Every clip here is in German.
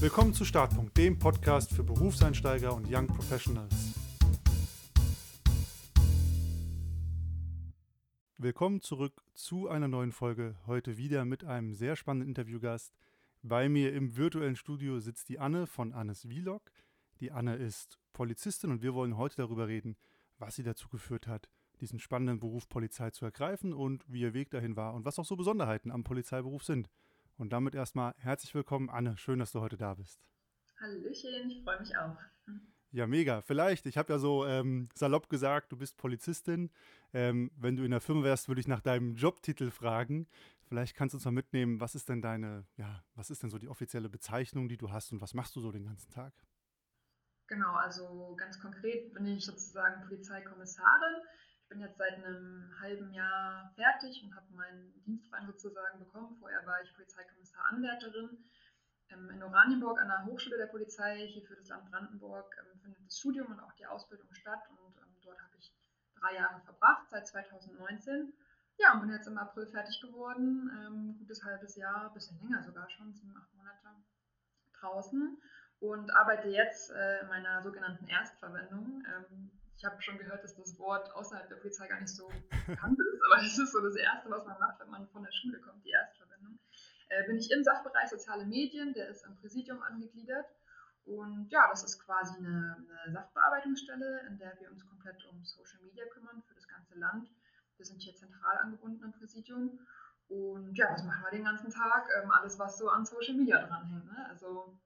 Willkommen zu Startpunkt, dem Podcast für Berufseinsteiger und Young Professionals. Willkommen zurück zu einer neuen Folge. Heute wieder mit einem sehr spannenden Interviewgast. Bei mir im virtuellen Studio sitzt die Anne von Annes Vlog. Die Anne ist Polizistin und wir wollen heute darüber reden, was sie dazu geführt hat, diesen spannenden Beruf Polizei zu ergreifen und wie ihr Weg dahin war und was auch so Besonderheiten am Polizeiberuf sind. Und damit erstmal herzlich willkommen, Anne. Schön, dass du heute da bist. Hallöchen, ich freue mich auch. Ja, mega. Vielleicht, ich habe ja so ähm, salopp gesagt, du bist Polizistin. Ähm, wenn du in der Firma wärst, würde ich nach deinem Jobtitel fragen. Vielleicht kannst du uns mal mitnehmen, was ist denn deine, ja, was ist denn so die offizielle Bezeichnung, die du hast und was machst du so den ganzen Tag? Genau, also ganz konkret bin ich sozusagen Polizeikommissarin. Ich bin jetzt seit einem halben Jahr fertig und habe meinen Dienstrang sozusagen bekommen. Vorher war ich Polizeikommissar-Anwärterin. Ähm, in Oranienburg an der Hochschule der Polizei, hier für das Land Brandenburg, ähm, findet das Studium und auch die Ausbildung statt. Und ähm, dort habe ich drei Jahre verbracht, seit 2019. Ja, und bin jetzt im April fertig geworden. Gutes halbes Jahr, bisschen länger sogar schon, sieben, acht Monate draußen. Und arbeite jetzt äh, in meiner sogenannten Erstverwendung. Ich habe schon gehört, dass das Wort außerhalb der Polizei gar nicht so bekannt ist, aber das ist so das Erste, was man macht, wenn man von der Schule kommt, die Erstverwendung. Äh, bin ich im Sachbereich Soziale Medien, der ist am Präsidium angegliedert. Und ja, das ist quasi eine, eine Sachbearbeitungsstelle, in der wir uns komplett um Social Media kümmern für das ganze Land. Wir sind hier zentral angebunden am Präsidium. Und ja, was machen wir den ganzen Tag? Ähm, alles, was so an Social Media dranhängt. Ne? Also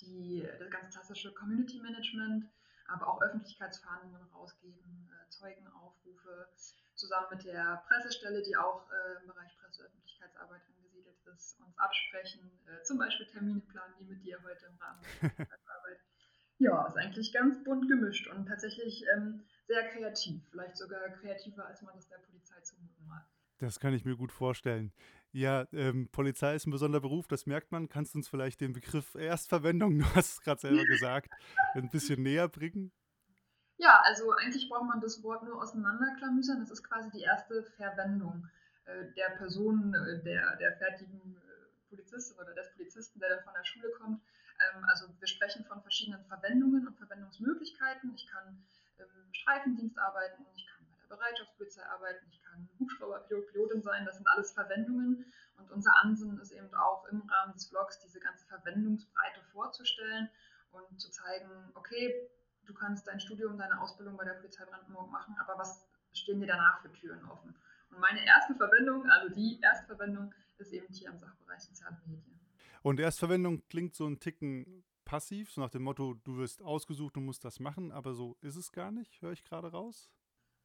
die, das ganz klassische Community Management, aber auch Öffentlichkeitsfahndungen rausgeben, äh, Zeugenaufrufe, zusammen mit der Pressestelle, die auch äh, im Bereich Presseöffentlichkeitsarbeit angesiedelt ist, uns absprechen, äh, zum Beispiel Termine planen, wie mit dir heute im Rahmen der Öffentlichkeitsarbeit. Ja, ist eigentlich ganz bunt gemischt und tatsächlich ähm, sehr kreativ, vielleicht sogar kreativer, als man das der Polizei zumuten mag. Das kann ich mir gut vorstellen. Ja, ähm, Polizei ist ein besonderer Beruf, das merkt man. Kannst du uns vielleicht den Begriff Erstverwendung, du hast es gerade selber gesagt, ein bisschen näher bringen? Ja, also eigentlich braucht man das Wort nur auseinanderklamüsern. Das ist quasi die erste Verwendung äh, der Person, äh, der, der fertigen äh, Polizistin oder des Polizisten, der dann von der Schule kommt. Ähm, also wir sprechen von verschiedenen Verwendungen und Verwendungsmöglichkeiten. Ich kann im Streifendienst arbeiten, ich kann Bereitschaftspolizei arbeiten, ich kann Hubschrauberpilot, Pilotin sein, das sind alles Verwendungen. Und unser Ansinnen ist eben auch im Rahmen des Vlogs diese ganze Verwendungsbreite vorzustellen und zu zeigen, okay, du kannst dein Studium, deine Ausbildung bei der Polizei Brandenburg machen, aber was stehen dir danach für Türen offen? Und meine erste Verwendung, also die Erstverwendung, ist eben hier im Sachbereich Soziale Medien. Und Erstverwendung klingt so ein Ticken passiv, so nach dem Motto, du wirst ausgesucht und musst das machen, aber so ist es gar nicht, höre ich gerade raus.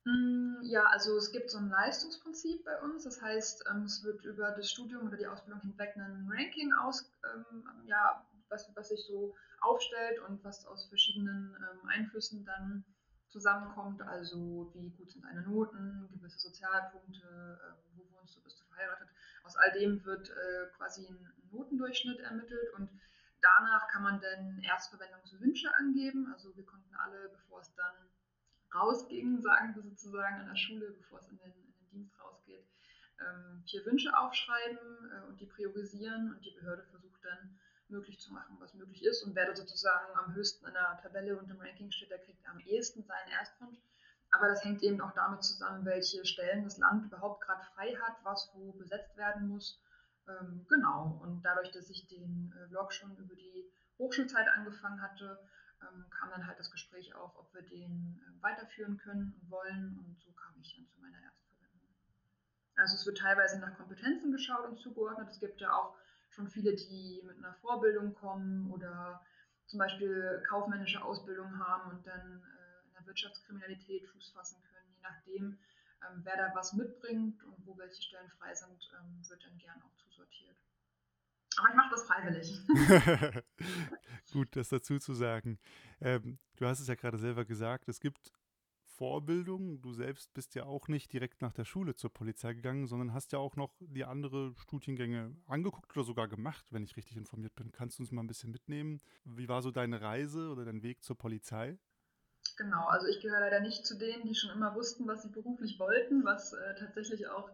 Hm, ja, also es gibt so ein Leistungsprinzip bei uns. Das heißt, ähm, es wird über das Studium oder die Ausbildung hinweg ein Ranking aus, ähm, ja, was, was sich so aufstellt und was aus verschiedenen ähm, Einflüssen dann zusammenkommt. Also wie gut sind deine Noten, gewisse Sozialpunkte, wo wohnst du, bist du verheiratet. Aus all dem wird äh, quasi ein Notendurchschnitt ermittelt und danach kann man dann Erstverwendungswünsche angeben. Also wir konnten alle, bevor es dann rausging, sagen wir sozusagen an der Schule, bevor es in den, in den Dienst rausgeht, ähm, vier Wünsche aufschreiben äh, und die priorisieren und die Behörde versucht dann möglich zu machen, was möglich ist und wer da sozusagen am höchsten in der Tabelle und im Ranking steht, der kriegt am ehesten seinen Erstwunsch. Aber das hängt eben auch damit zusammen, welche Stellen das Land überhaupt gerade frei hat, was wo besetzt werden muss. Ähm, genau. Und dadurch, dass ich den äh, Vlog schon über die Hochschulzeit angefangen hatte, ähm, kam dann halt das Gespräch auf, ob wir den äh, weiterführen können und wollen. Und so kam ich dann zu meiner Erstverwendung. Also es wird teilweise nach Kompetenzen geschaut und zugeordnet. Es gibt ja auch schon viele, die mit einer Vorbildung kommen oder zum Beispiel kaufmännische Ausbildung haben und dann äh, in der Wirtschaftskriminalität Fuß fassen können. Je nachdem, ähm, wer da was mitbringt und wo welche Stellen frei sind, ähm, wird dann gern auch zusortiert. Aber ich mache das freiwillig. Gut, das dazu zu sagen. Ähm, du hast es ja gerade selber gesagt, es gibt Vorbildung. Du selbst bist ja auch nicht direkt nach der Schule zur Polizei gegangen, sondern hast ja auch noch die andere Studiengänge angeguckt oder sogar gemacht, wenn ich richtig informiert bin. Kannst du uns mal ein bisschen mitnehmen? Wie war so deine Reise oder dein Weg zur Polizei? Genau, also ich gehöre leider nicht zu denen, die schon immer wussten, was sie beruflich wollten, was äh, tatsächlich auch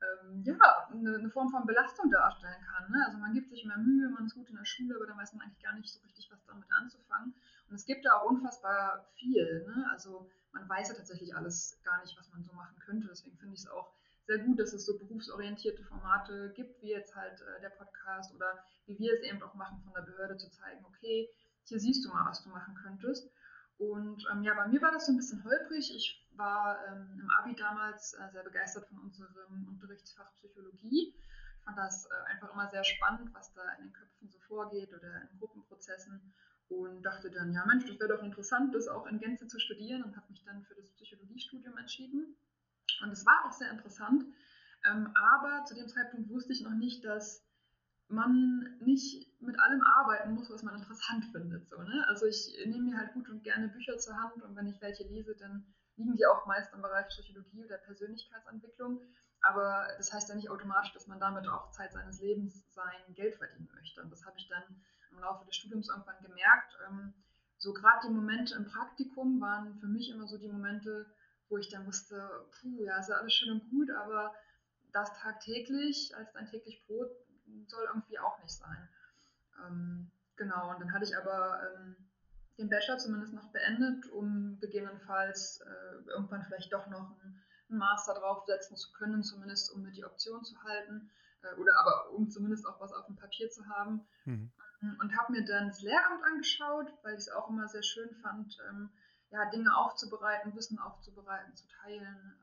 ähm, ja, eine, eine, Form von Belastung darstellen kann. Man gibt sich mehr Mühe, man ist gut in der Schule, aber dann weiß man eigentlich gar nicht so richtig, was damit anzufangen. Und es gibt da auch unfassbar viel. Ne? Also man weiß ja tatsächlich alles gar nicht, was man so machen könnte. Deswegen finde ich es auch sehr gut, dass es so berufsorientierte Formate gibt, wie jetzt halt äh, der Podcast oder wie wir es eben auch machen, von der Behörde zu zeigen, okay, hier siehst du mal, was du machen könntest. Und ähm, ja, bei mir war das so ein bisschen holprig. Ich war ähm, im Abi damals äh, sehr begeistert von unserem Unterrichtsfach Psychologie. Fand das äh, einfach immer sehr spannend, was da in den Köpfen so vorgeht oder in Gruppenprozessen. Und dachte dann, ja Mensch, das wäre doch interessant, das auch in Gänze zu studieren und habe mich dann für das Psychologiestudium entschieden. Und es war auch sehr interessant. Ähm, aber zu dem Zeitpunkt wusste ich noch nicht, dass man nicht mit allem arbeiten muss, was man interessant findet. So, ne? Also ich nehme mir halt gut und gerne Bücher zur Hand und wenn ich welche lese, dann liegen die auch meist im Bereich Psychologie oder Persönlichkeitsentwicklung. Aber das heißt ja nicht automatisch, dass man damit auch Zeit seines Lebens sein Geld verdienen möchte. Und das habe ich dann im Laufe des Studiums irgendwann gemerkt. Ähm, so gerade die Momente im Praktikum waren für mich immer so die Momente, wo ich dann wusste, puh, ja, ist ja alles schön und gut, aber das tagtäglich als dein täglich Brot soll irgendwie auch nicht sein. Ähm, genau, und dann hatte ich aber ähm, den Bachelor zumindest noch beendet, um gegebenenfalls äh, irgendwann vielleicht doch noch einen, einen, Master draufsetzen zu können, zumindest um mir die Option zu halten äh, oder aber um zumindest auch was auf dem Papier zu haben. Mhm. Und habe mir dann das Lehramt angeschaut, weil ich es auch immer sehr schön fand, ähm, ja, Dinge aufzubereiten, Wissen aufzubereiten, zu teilen.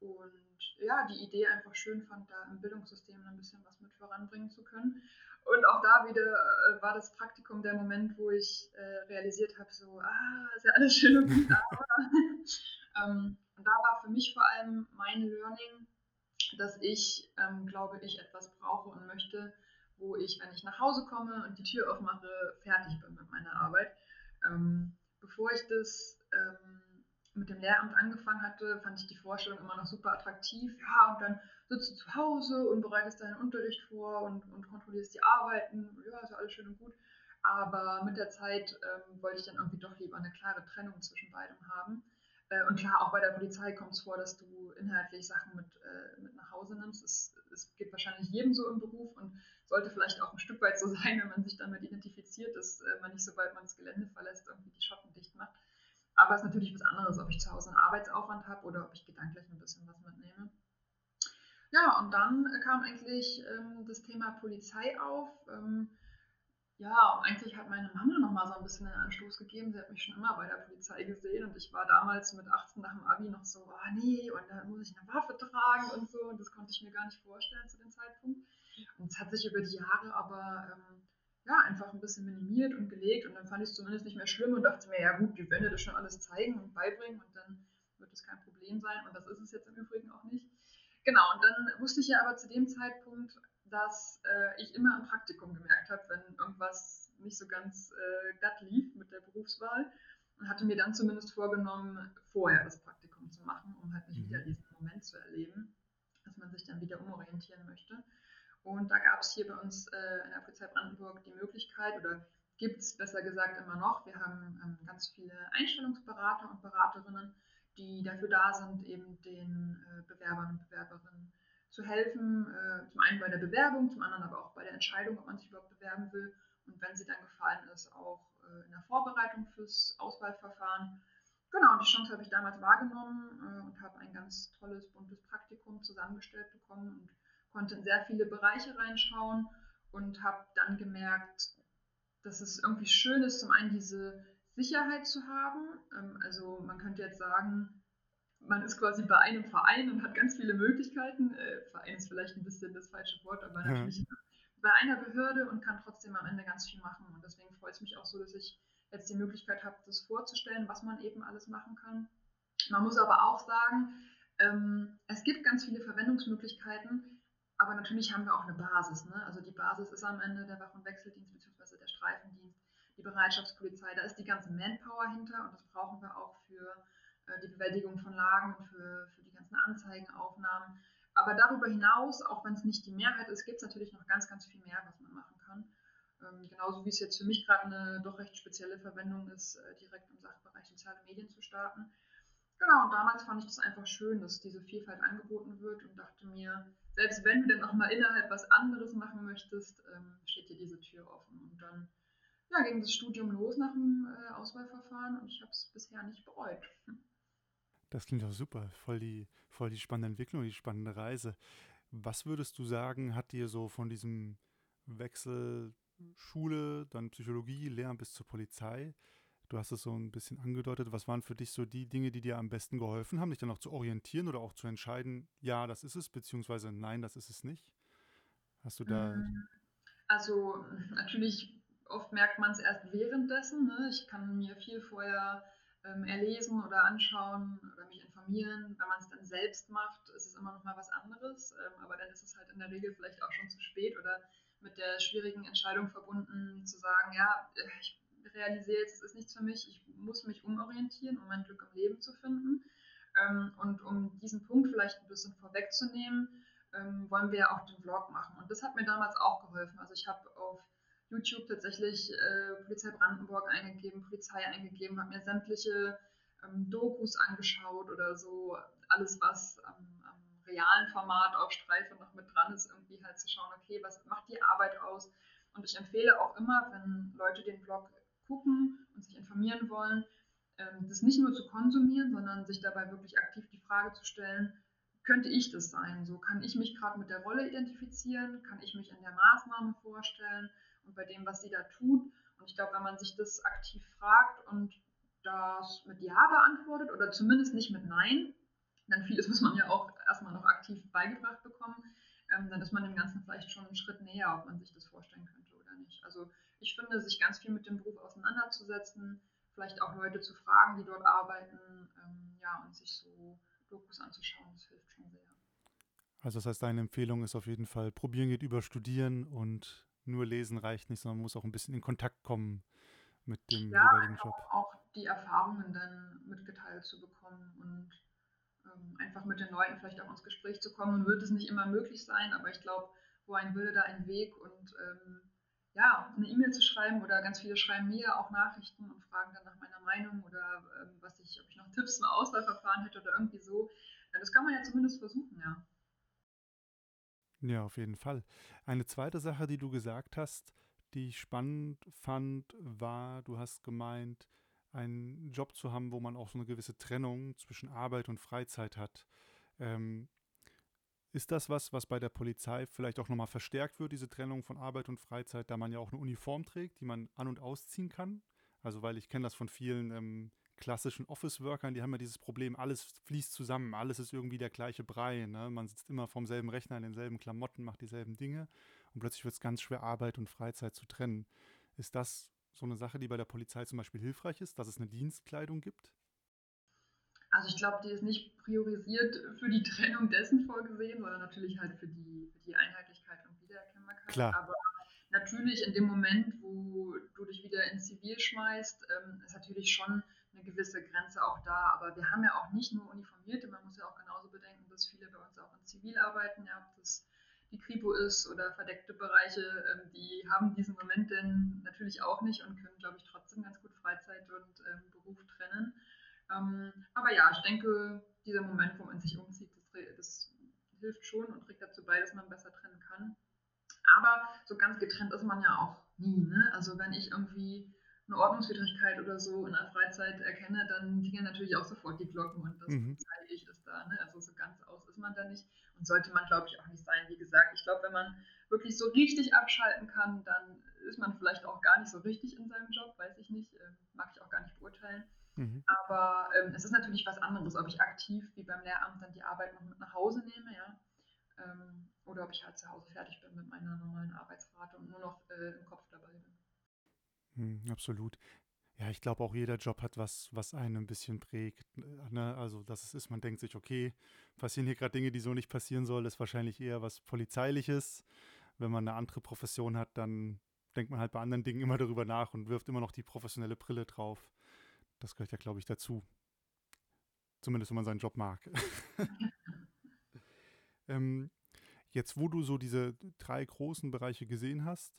Ähm, und ja, die Idee einfach schön fand, da im Bildungssystem ein bisschen was mit voranbringen zu können. Und auch da wieder äh, war das Praktikum der Moment, wo ich äh, realisiert habe, so, ah, ist ja alles schön und gut, aber. ähm, und da war für mich vor allem mein Learning, dass ich, ähm, glaube ich, etwas brauche und möchte, wo ich, wenn ich nach Hause komme und die Tür aufmache, fertig bin mit meiner Arbeit. Ähm, bevor ich das ähm, mit dem Lehramt angefangen hatte, fand ich die Vorstellung immer noch super attraktiv. Ja, und dann sitzt du zu Hause und bereitest deinen Unterricht vor und, und kontrollierst die Arbeiten. Ja, ist ja alles schön und gut. Aber mit der Zeit ähm, wollte ich dann irgendwie doch lieber eine klare Trennung zwischen beidem haben. Äh, und klar, auch bei der Polizei kommt es vor, dass du inhaltlich Sachen mit, äh, mit nach Hause nimmst. Es, es geht wahrscheinlich jedem so im Beruf und sollte vielleicht auch ein Stück weit so sein, wenn man sich damit identifiziert, dass äh, man nicht, sobald man das Gelände verlässt, irgendwie die Schotten dicht macht. Aber es ist natürlich was anderes, ob ich zu Hause einen Arbeitsaufwand habe oder ob ich gedanklich ein bisschen was mitnehme. Ja, und dann kam eigentlich ähm, das Thema Polizei auf. Ähm, ja, eigentlich hat meine Mama noch mal so ein bisschen einen Anstoß gegeben. Sie hat mich schon immer bei der Polizei gesehen und ich war damals mit 18 nach dem Abi noch so, ah oh, nee, und dann muss ich eine Waffe tragen und so. Und das konnte ich mir gar nicht vorstellen zu dem Zeitpunkt. Und es hat sich über die Jahre aber ähm, ja, einfach ein bisschen minimiert und gelegt und dann fand ich es zumindest nicht mehr schlimm und dachte mir, ja gut, die Wände das schon alles zeigen und beibringen und dann wird es kein Problem sein und das ist es jetzt im Übrigen auch nicht. Genau, und dann wusste ich ja aber zu dem Zeitpunkt, dass äh, ich immer im Praktikum gemerkt habe, wenn irgendwas nicht so ganz äh, glatt lief mit der Berufswahl und hatte mir dann zumindest vorgenommen, vorher das Praktikum zu machen, um halt nicht mhm. wieder diesen Moment zu erleben, dass man sich dann wieder umorientieren möchte. Und da gab es hier bei uns äh, in der Polizei Brandenburg die Möglichkeit, oder gibt es besser gesagt immer noch, wir haben ähm, ganz viele Einstellungsberater und Beraterinnen, die dafür da sind, eben den äh, Bewerbern und Bewerberinnen zu helfen. Äh, zum einen bei der Bewerbung, zum anderen aber auch bei der Entscheidung, ob man sich überhaupt bewerben will. Und wenn sie dann gefallen ist, auch äh, in der Vorbereitung fürs Auswahlverfahren. Genau, und die Chance habe ich damals wahrgenommen äh, und habe ein ganz tolles, buntes Praktikum zusammengestellt bekommen und konnte in sehr viele Bereiche reinschauen und habe dann gemerkt, dass es irgendwie schön ist, zum einen diese Sicherheit zu haben. Ähm, also man könnte jetzt sagen, man ist quasi bei einem Verein und hat ganz viele Möglichkeiten. Äh, Verein ist vielleicht ein bisschen das falsche Wort, aber ja. natürlich bei einer Behörde und kann trotzdem am Ende ganz viel machen. Und deswegen freut es mich auch so, dass ich jetzt die Möglichkeit habe, das vorzustellen, was man eben alles machen kann. Man muss aber auch sagen, ähm, es gibt ganz viele Verwendungsmöglichkeiten, aber natürlich haben wir auch eine Basis. Ne? Also die Basis ist am Ende der Wach- und Wechseldienst bzw. der Streifendienst, die Bereitschaftspolizei. Da ist die ganze Manpower hinter und das brauchen wir auch für äh, die Bewältigung von Lagen und für, für die ganzen Anzeigenaufnahmen. Aber darüber hinaus, auch wenn es nicht die Mehrheit ist, gibt es natürlich noch ganz, ganz viel mehr, was man machen kann. Ähm, genauso wie es jetzt für mich gerade eine doch recht spezielle Verwendung ist, äh, direkt im Sachbereich soziale Medien zu starten. Genau, und damals fand ich das einfach schön, dass diese Vielfalt angeboten wird und dachte mir, selbst wenn du dann auch mal innerhalb was anderes machen möchtest, ähm, steht dir diese Tür offen. Und dann ja, ging das Studium los nach dem äh, Auswahlverfahren und ich habe es bisher nicht bereut. Das klingt doch super, voll die, voll die spannende Entwicklung, die spannende Reise. Was würdest du sagen, hat dir so von diesem Wechsel Schule, dann Psychologie, Lehramt bis zur Polizei, du hast es so ein bisschen angedeutet, was waren für dich so die Dinge, die dir am besten geholfen haben, dich dann auch zu orientieren oder auch zu entscheiden, ja, das ist es, beziehungsweise nein, das ist es nicht? Hast du da. Mm, also natürlich oft merkt man es erst währenddessen. Ne? Ich kann mir viel vorher ähm, erlesen oder anschauen oder mich informieren. Wenn man es dann selbst macht, ist es immer noch mal was anderes. Ähm, aber dann ist es halt in der Regel vielleicht auch schon zu spät oder mit der schwierigen Entscheidung verbunden, zu sagen, ja, ich realisiere jetzt, es ist nichts für mich, ich muss mich umorientieren, um mein Glück im Leben zu finden. Ähm, und um diesen Punkt vielleicht ein bisschen vorwegzunehmen, ähm, wollen wir auch den Vlog machen. Und das hat mir damals auch geholfen. Also ich habe auf YouTube tatsächlich äh, Polizei Brandenburg eingegeben, Polizei eingegeben, habe mir sämtliche ähm, Dokus angeschaut oder so, alles was am, am, realen Format auf Streife noch mit dran ist, irgendwie halt zu schauen, okay, was macht die Arbeit aus? Und ich empfehle auch immer, wenn Leute den Blog gucken und sich informieren wollen, ähm, das nicht nur zu konsumieren, sondern sich dabei wirklich aktiv die Frage zu stellen, könnte ich das sein? So kann ich mich gerade mit der Rolle identifizieren? Kann ich mich in der Maßnahme vorstellen? Und bei dem, was sie da tut. Und ich glaube, wenn man sich das aktiv fragt und das mit Ja beantwortet oder zumindest nicht mit Nein, dann vieles muss man ja auch erstmal noch aktiv beigebracht bekommen, ähm, dann ist man dem Ganzen vielleicht schon einen Schritt näher, ob man sich das vorstellen könnte oder nicht. Also ich finde, sich ganz viel mit dem Beruf auseinanderzusetzen, vielleicht auch Leute zu fragen, die dort arbeiten, ähm, ja, und sich so Dokus anzuschauen, das hilft schon sehr. Also das heißt, deine Empfehlung ist auf jeden Fall, probieren geht über Studieren und nur lesen reicht nicht, sondern man muss auch ein bisschen in Kontakt kommen mit dem ja, jeweiligen Job. Auch die Erfahrungen dann mitgeteilt zu bekommen und ähm, einfach mit den Leuten vielleicht auch ins Gespräch zu kommen. Nun wird es nicht immer möglich sein, aber ich glaube, wo ein Wille, da ein Weg und ähm, ja, eine E-Mail zu schreiben oder ganz viele schreiben mir auch Nachrichten und fragen dann nach meiner Meinung oder ähm, was ich, ob ich noch Tipps im Auswahlverfahren hätte oder irgendwie so. Ja, das kann man ja zumindest versuchen, ja. Ja, auf jeden Fall. Eine zweite Sache, die du gesagt hast, die ich spannend fand, war, du hast gemeint, einen Job zu haben, wo man auch so eine gewisse Trennung zwischen Arbeit und Freizeit hat. Ähm, ist das was, was bei der Polizei vielleicht auch nochmal verstärkt wird, diese Trennung von Arbeit und Freizeit, da man ja auch eine Uniform trägt, die man an- und ausziehen kann? Also, weil ich kenne das von vielen ähm, klassischen Office-Workern, die haben ja dieses Problem, alles fließt zusammen, alles ist irgendwie der gleiche Brei. Ne? Man sitzt immer vorm selben Rechner in denselben Klamotten, macht dieselben Dinge und plötzlich wird es ganz schwer, Arbeit und Freizeit zu trennen. Ist das so eine Sache, die bei der Polizei zum Beispiel hilfreich ist, dass es eine Dienstkleidung gibt? Also ich glaube, die ist nicht priorisiert für die Trennung dessen vorgesehen, sondern natürlich halt für die, für die Einheitlichkeit und Wiedererkennbarkeit. Klar. Aber natürlich in dem Moment, wo du dich wieder ins Zivil schmeißt, ähm, ist natürlich schon gewisse Grenze auch da. Aber wir haben ja auch nicht nur Uniformierte, man muss ja auch genauso bedenken, dass viele bei uns auch in Zivil arbeiten, ja, ob das die Kripo ist oder verdeckte Bereiche, ähm, die haben diesen Moment denn natürlich auch nicht und können, glaube ich, trotzdem ganz gut Freizeit und ähm, Beruf trennen. Ähm, aber ja, ich denke, dieser Moment, wo man sich umzieht, das, das hilft schon und trägt dazu bei, dass man besser trennen kann. Aber so ganz getrennt ist man ja auch nie. Ne? Also wenn ich irgendwie eine Ordnungswidrigkeit oder so in der Freizeit erkenne, dann klingen natürlich auch sofort die Glocken und das mhm. zeige ich es da. Ne? Also so ganz aus ist man da nicht und sollte man, glaube ich, auch nicht sein. Wie gesagt, ich glaube, wenn man wirklich so richtig abschalten kann, dann ist man vielleicht auch gar nicht so richtig in seinem Job, weiß ich nicht, äh, mag ich auch gar nicht beurteilen. Mhm. Aber ähm, es ist natürlich was anderes, ob ich aktiv wie beim Lehramt dann die Arbeit noch mit nach Hause nehme, ja. Ähm, oder ob ich halt zu Hause fertig bin mit meiner normalen Arbeitsrate und nur noch äh, im Kopf dabei bin. Hm, absolut. Ja, ich glaube auch jeder Job hat was, was einen ein bisschen prägt. Ne? Also, dass es ist, man denkt sich, okay, passieren hier gerade Dinge, die so nicht passieren soll, ist wahrscheinlich eher was Polizeiliches. Wenn man eine andere Profession hat, dann denkt man halt bei anderen Dingen immer darüber nach und wirft immer noch die professionelle Brille drauf. Das gehört ja, glaube ich, dazu. Zumindest, wenn man seinen Job mag. ähm, jetzt, wo du so diese drei großen Bereiche gesehen hast,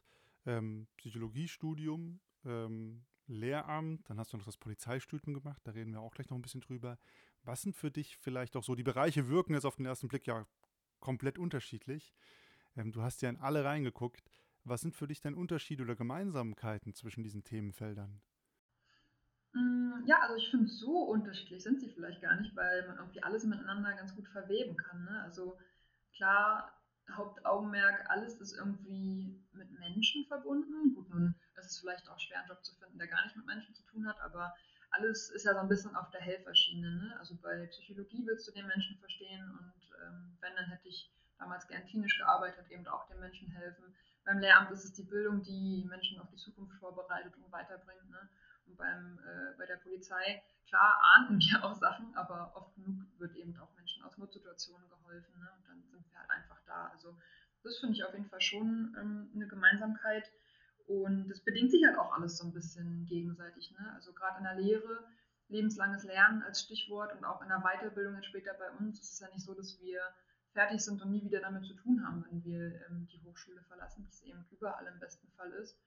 ähm, Psychologiestudium, ähm, Lehramt, dann hast du noch das Polizeistudium gemacht, da reden wir auch gleich noch ein bisschen drüber. Was sind für dich vielleicht auch so, die Bereiche wirken jetzt auf den ersten Blick ja komplett unterschiedlich. Ähm, du hast ja in alle reingeguckt. Was sind für dich denn Unterschiede oder Gemeinsamkeiten zwischen diesen Themenfeldern? Mm, ja, also ich finde, so unterschiedlich sind sie vielleicht gar nicht, weil man irgendwie alles miteinander ganz gut verweben kann. Ne? Also klar, Hauptaugenmerk, alles ist irgendwie mit Menschen verbunden. Gut, nun ist es vielleicht auch schwer, einen Job zu finden, der gar nicht mit Menschen zu tun hat, aber alles ist ja so ein bisschen auf der Helferschiene. Ne? Also bei Psychologie willst du den Menschen verstehen und ähm, wenn, dann hätte ich damals gern klinisch gearbeitet, eben auch den Menschen helfen. Beim Lehramt ist es die Bildung, die Menschen auf die Zukunft vorbereitet und weiterbringt. Ne? Und beim, äh, bei der Polizei, klar, ahnden wir auch Sachen, aber oft genug wird eben auch Menschen aus Notsituationen geholfen. Ne? Und dann sind wir halt einfach da. Also das finde ich auf jeden Fall schon ähm, eine Gemeinsamkeit. Und das bedingt sich halt auch alles so ein bisschen gegenseitig. Ne? Also gerade in der Lehre, lebenslanges Lernen als Stichwort und auch in der Weiterbildung jetzt später bei uns ist es ja nicht so, dass wir fertig sind und nie wieder damit zu tun haben, wenn wir ähm, die Hochschule verlassen, was eben überall im besten Fall ist.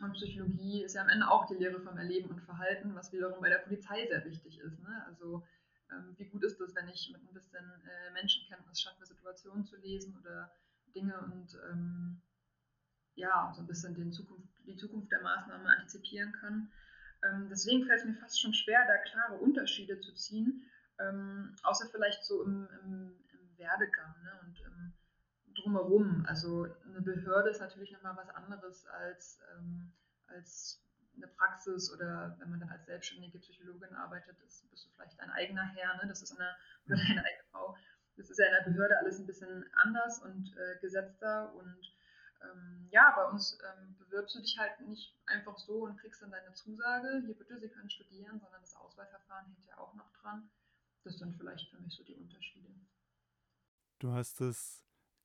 Und Psychologie ist ja am Ende auch die Lehre vom Erleben und Verhalten, was wiederum bei der Polizei sehr wichtig ist. Ne? Also ähm, wie gut ist es, wenn ich mit ein bisschen äh, Menschenkenntnis schaffe, Situationen zu lesen oder Dinge und ähm, ja, so ein bisschen Zukunft, die Zukunft der Maßnahmen antizipieren kann. Ähm, deswegen fällt es mir fast schon schwer, da klare Unterschiede zu ziehen, ähm, außer vielleicht so im, im, im Werdegang ne, und im Drumherum. Also eine Behörde ist natürlich nochmal was anderes als, ähm, als eine Praxis oder wenn man dann als selbstständige Psychologin arbeitet, ist, bist du vielleicht ein eigener Herr, ne? das ist in der Behörde eine eigene Frau. Das ist ja in der Behörde alles ein bisschen anders und äh, gesetzter und ähm, ja, bei uns ähm, bewirbst du dich halt nicht einfach so und kriegst dann deine Zusage, hier bitte, Sie können studieren, sondern das Auswahlverfahren hängt ja auch noch dran. Das sind vielleicht für mich so die Unterschiede. Du hast es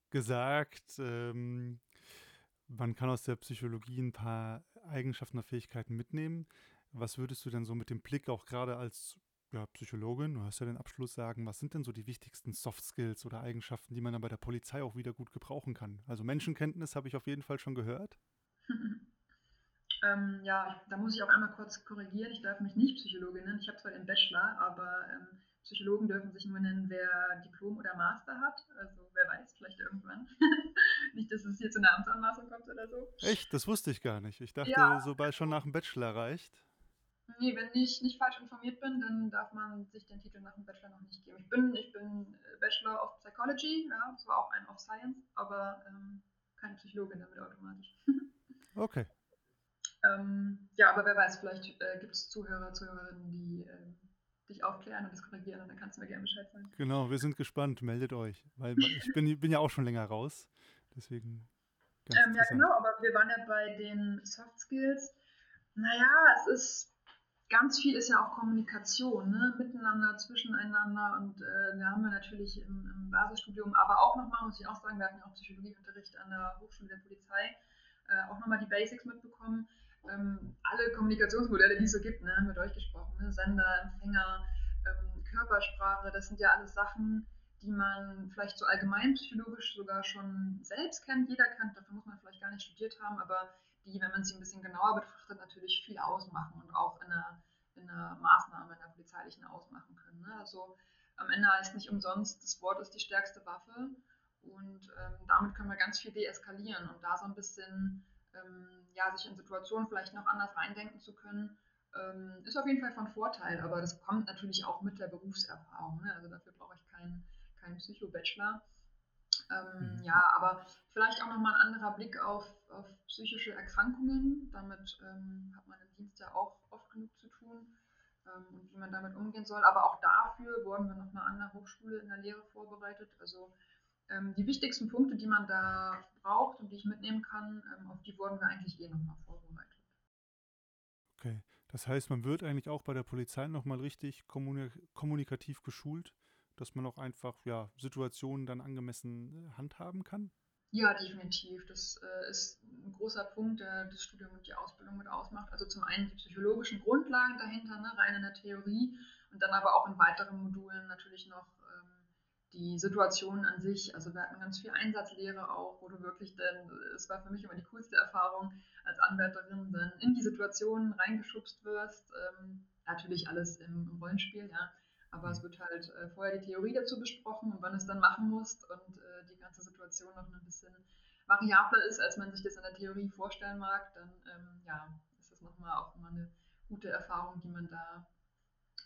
gesagt, ähm, man kann aus der Psychologie ein paar Eigenschaften oder Fähigkeiten mitnehmen. Was würdest du denn so mit dem Blick auch gerade als ja, Psychologin, du hast ja den Abschluss sagen, was sind denn so die wichtigsten Soft Skills oder Eigenschaften, die man dann bei der Polizei auch wieder gut gebrauchen kann? Also Menschenkenntnis habe ich auf jeden Fall schon gehört. ähm, ja, da muss ich auch einmal kurz korrigieren. Ich darf mich nicht Psychologin nennen. Ich habe zwar den Bachelor, aber ähm, Psychologen dürfen sich nur nennen, wer Diplom oder Master hat. Also wer weiß, vielleicht irgendwann. nicht, dass es hier zu einer Amtsanmaßung kommt oder so. Echt? Das wusste ich gar nicht. Ich dachte, ja. sobald schon nach dem Bachelor reicht. Nee, wenn ich nicht falsch informiert bin, dann darf man sich den Titel nach dem Bachelor noch nicht geben. Ich bin, ich bin äh, Bachelor of Psychology, ja, das war auch ein of Science, aber ähm, keine Psychologin damit automatisch. okay. Ähm, ja, aber wer weiß, vielleicht äh, gibt es Zuhörer, Zuhörerinnen, die äh, dich aufklären und das korrigieren und dann kannst du mir gerne Bescheid sagen. Genau, wir sind gespannt, meldet euch, weil ich bin, bin ja auch schon länger raus, deswegen. Ähm, ja, genau, aber wir waren ja bei den Soft Skills. Naja, es ist ganz viel ist ja auch Kommunikation, ne? miteinander, zwischeneinander. Und äh, da haben wir natürlich im, im, Basisstudium, aber auch nochmal, muss ich auch sagen, wir hatten ja auch Psychologieunterricht an der Hochschule der Polizei, äh, auch nochmal die Basics mitbekommen. Ähm, alle Kommunikationsmodelle, die es so gibt, ne, haben wir durchgesprochen. Ne? Sender, Empfänger, ähm, Körpersprache, das sind ja alles Sachen, die man vielleicht so allgemein psychologisch sogar schon selbst kennt. Jeder kennt, dafür muss man vielleicht gar nicht studiert haben, aber die, wenn man sie ein bisschen genauer betrachtet, natürlich viel ausmachen und auch in einer, in einer Maßnahme, in einer polizeilichen ausmachen können. Ne? Also am Ende heißt nicht umsonst, das Wort ist die stärkste Waffe und ähm, damit können wir ganz viel deeskalieren und da so ein bisschen ähm, ja, sich in Situationen vielleicht noch anders reindenken zu können, ähm, ist auf jeden Fall von Vorteil, aber das kommt natürlich auch mit der Berufserfahrung. Ne? Also dafür brauche ich keinen kein Psycho-Bachelor. Ähm, mhm. Ja, aber vielleicht auch nochmal ein anderer Blick auf, auf psychische Erkrankungen. Damit ähm, hat man im Dienst ja auch oft genug zu tun ähm, und wie man damit umgehen soll. Aber auch dafür wurden wir nochmal an der Hochschule in der Lehre vorbereitet. Also ähm, die wichtigsten Punkte, die man da braucht und die ich mitnehmen kann, ähm, auf die wurden wir eigentlich eh nochmal vorbereitet. Okay, das heißt, man wird eigentlich auch bei der Polizei nochmal richtig kommunik kommunikativ geschult dass man auch einfach ja, Situationen dann angemessen äh, handhaben kann? Ja, definitiv. Das äh, ist ein großer Punkt, der das Studium und die Ausbildung mit ausmacht. Also zum einen die psychologischen Grundlagen dahinter, ne, rein in der Theorie und dann aber auch in weiteren Modulen natürlich noch ähm, die Situation an sich. Also wir hatten ganz viel Einsatzlehre auch, wo du wirklich dann, es war für mich immer die coolste Erfahrung als Anwärterin, dann in die Situation reingeschubst wirst. Ähm, natürlich alles im, im Rollenspiel, ja Aber mhm. es wird halt äh, vorher die Theorie dazu besprochen und wann es dann machen musst und äh, die ganze Situation noch ein bisschen variabler ist, als man sich das in der Theorie vorstellen mag, dann ähm, ja, ist das nochmal auch immer eine gute Erfahrung, die man da